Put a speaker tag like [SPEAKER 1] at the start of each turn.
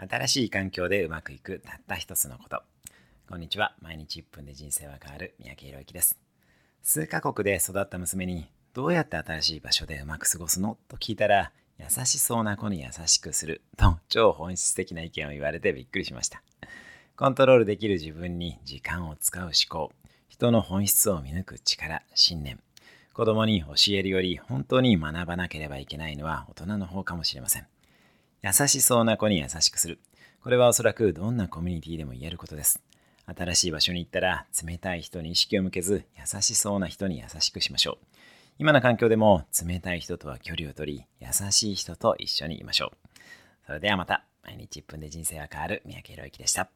[SPEAKER 1] 新しい環境でうまくいくたった一つのこと。こんにちは。毎日1分で人生は変わる三宅宏之です。数カ国で育った娘にどうやって新しい場所でうまく過ごすの？と聞いたら優しそうな子に優しくすると超本質的な意見を言われてびっくりしました。コントロールできる自分に時間を使う思考、人の本質を見抜く力、信念。子供に教えるより本当に学ばなければいけないのは大人の方かもしれません。優しそうな子に優しくする。これはおそらくどんなコミュニティでも言えることです。新しい場所に行ったら冷たい人に意識を向けず優しそうな人に優しくしましょう。今の環境でも冷たい人とは距離をとり優しい人と一緒にいましょう。それではまた毎日1分で人生は変わる三宅宏之でした。